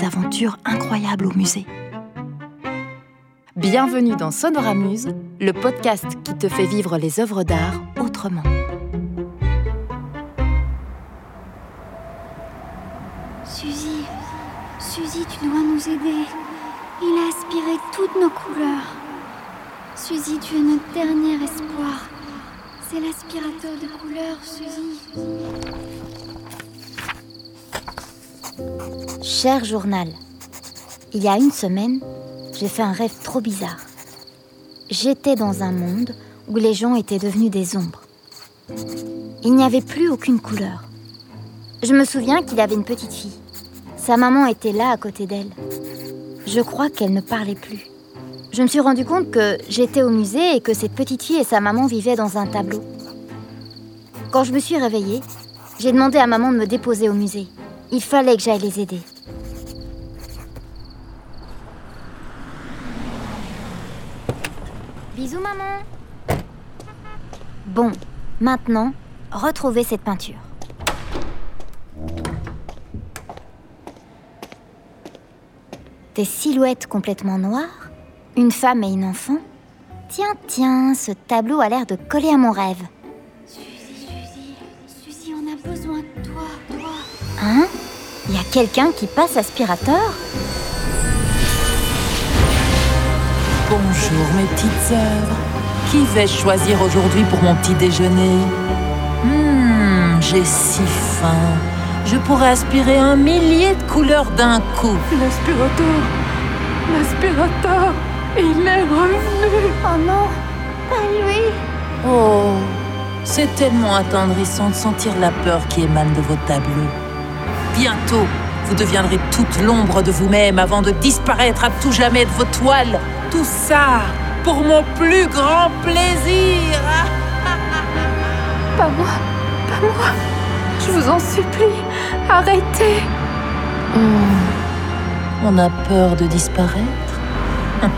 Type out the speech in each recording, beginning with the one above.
des aventures incroyables au musée. Bienvenue dans Sonoramuse, le podcast qui te fait vivre les œuvres d'art autrement. Suzy, Suzy, tu dois nous aider. Il a aspiré toutes nos couleurs. Suzy, tu es notre dernier espoir. C'est l'aspirateur de couleurs, Suzy. Cher journal, il y a une semaine, j'ai fait un rêve trop bizarre. J'étais dans un monde où les gens étaient devenus des ombres. Il n'y avait plus aucune couleur. Je me souviens qu'il avait une petite fille. Sa maman était là à côté d'elle. Je crois qu'elle ne parlait plus. Je me suis rendu compte que j'étais au musée et que cette petite fille et sa maman vivaient dans un tableau. Quand je me suis réveillée, j'ai demandé à maman de me déposer au musée. Il fallait que j'aille les aider. Bisous maman. Bon, maintenant, retrouvez cette peinture. Des silhouettes complètement noires, une femme et une enfant. Tiens, tiens, ce tableau a l'air de coller à mon rêve. Suzy, Suzy, Suzy, on a besoin de toi, toi. Hein? Il y a quelqu'un qui passe aspirateur? Bonjour mes petites œuvres. Qui vais-je choisir aujourd'hui pour mon petit déjeuner? Hmm, j'ai si faim. Je pourrais aspirer un millier de couleurs d'un coup. L'aspirateur L'aspirateur Il est revenu Oh non, pas lui. Oh, c'est tellement attendrissant de sentir la peur qui émane de vos tableaux. Bientôt, vous deviendrez toute l'ombre de vous-même avant de disparaître à tout jamais de vos toiles. Tout ça pour mon plus grand plaisir. Pas moi Pas moi Je vous en supplie, arrêtez Hmm, On a peur de disparaître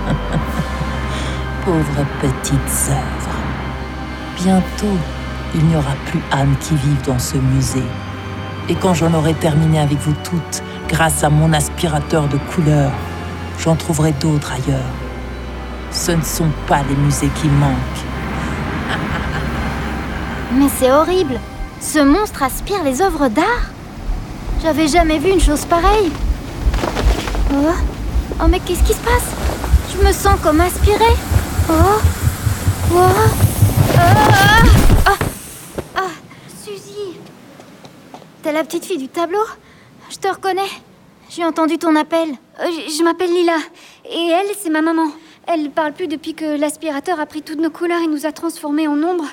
Pauvres petites œuvres. Bientôt, il n'y aura plus Anne qui vive dans ce musée. Et quand j'en aurai terminé avec vous toutes, grâce à mon aspirateur de couleurs, j'en trouverai d'autres ailleurs. Ce ne sont pas les musées qui manquent. Mais c'est horrible Ce monstre aspire les œuvres d'art J'avais jamais vu une chose pareille. Oh, oh mais qu'est-ce qui se passe? Je me sens comme aspirée. Oh, oh, ah, ah, ah. Suzy, T'es la petite fille du tableau? Je te reconnais. J'ai entendu ton appel. euh, je, m'appelle Lila. Et elle, c'est ma maman. Elle parle plus depuis que l'aspirateur a pris toutes nos couleurs et nous a transformés en ombre.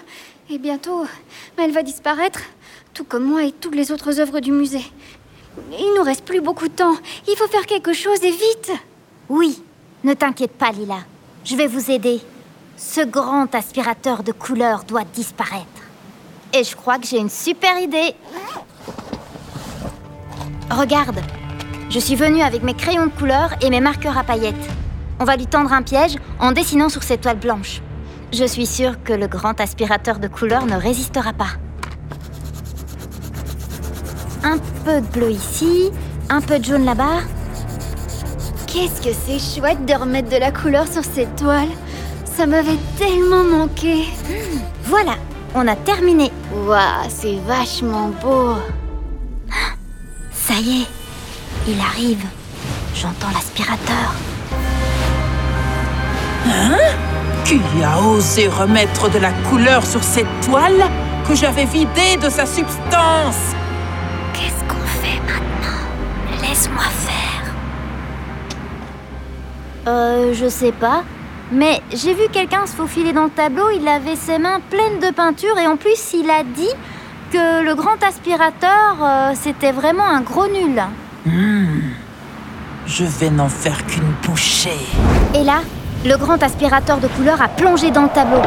Et bientôt, bah, elle va disparaître, tout comme moi et toutes les autres œuvres du musée. Il nous reste plus beaucoup de temps. Il faut faire quelque chose et vite. Oui, ne t'inquiète pas, Lila. Je vais vous aider. Ce grand aspirateur de couleurs doit disparaître. Et je crois que j'ai une super idée. Regarde, je suis venue avec mes crayons de couleur et mes marqueurs à paillettes. On va lui tendre un piège en dessinant sur cette toile blanche. Je suis sûre que le grand aspirateur de couleurs ne résistera pas. Un peu de bleu ici, un peu de jaune là-bas. Qu'est-ce que c'est chouette de remettre de la couleur sur cette toile. Ça m'avait tellement manqué. Voilà, on a terminé. Waouh, c'est vachement beau. Ça y est, il arrive. J'entends l'aspirateur. Qui a osé remettre de la couleur sur cette toile que j'avais vidée de sa substance Qu'est-ce qu'on fait maintenant? Laisse-moi faire. Euh, je sais pas. Mais j'ai vu quelqu'un se faufiler dans le tableau, il avait ses mains pleines de peinture et en plus il a dit que le grand aspirateur, euh, c'était vraiment un gros nul. Je vais n'en faire qu'une bouchée. Et là, le grand aspirateur de couleur a plongé dans le tableau.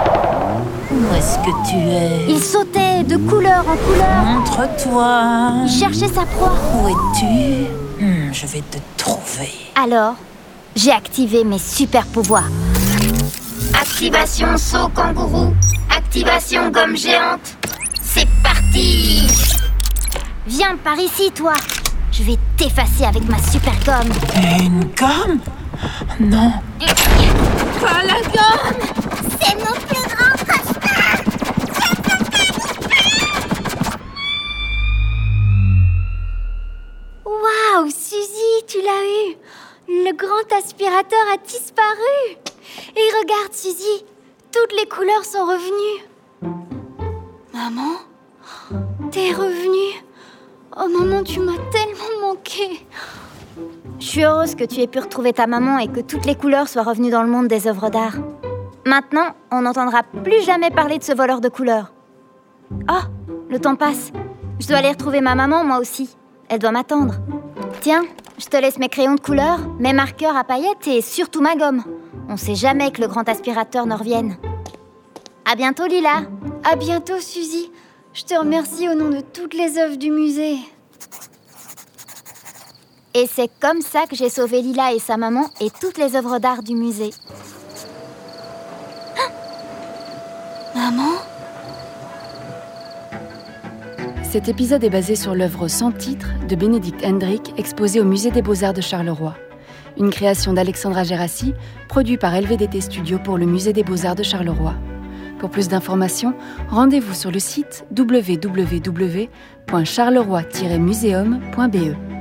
Où est-ce que tu es? Il sautait de couleur en couleur. Montre-toi. Il cherchait sa proie. Où es-tu? Hmm, Je vais te trouver. Alors, j'ai activé mes super pouvoirs. Activation saut kangourou. Activation gomme géante. Parti Viens par ici, toi. Je Je vais t'effacer avec ma super gomme. Une gomme? Non. Pas la gomme C'est mon plus grand cauchemar Waouh, Suzy, tu l'as eu Le grand aspirateur a disparu Et regarde, Suzy, toutes les couleurs sont revenues. Maman? T'es revenue Oh maman, tu m'as tellement manqué Je suis heureuse que tu aies pu retrouver ta maman et que toutes les couleurs soient revenues dans le monde des œuvres d'art. Maintenant, on n'entendra plus jamais parler de ce voleur de couleurs. Oh, le temps passe. Je dois aller retrouver ma maman, moi aussi. Elle doit m'attendre. Tiens, je te laisse mes crayons de couleur, mes marqueurs à paillettes et surtout ma gomme. On sait jamais que le grand aspirateur ne revienne. À bientôt, Lila. À bientôt, Suzy. Je te remercie au nom de toutes les œuvres du musée. Et c'est comme ça que j'ai sauvé Lila et sa maman et toutes les œuvres d'art du musée. Maman? Cet épisode est basé sur l'œuvre sans titre de Bénédicte Hendrick exposée au Musée des Beaux-Arts de Charleroi. Une création d'Alexandra Gérassi, produit par LVDT Studio pour le Musée des Beaux-Arts de Charleroi. Pour plus d'informations, rendez-vous sur le site www.charleroi-museum.be.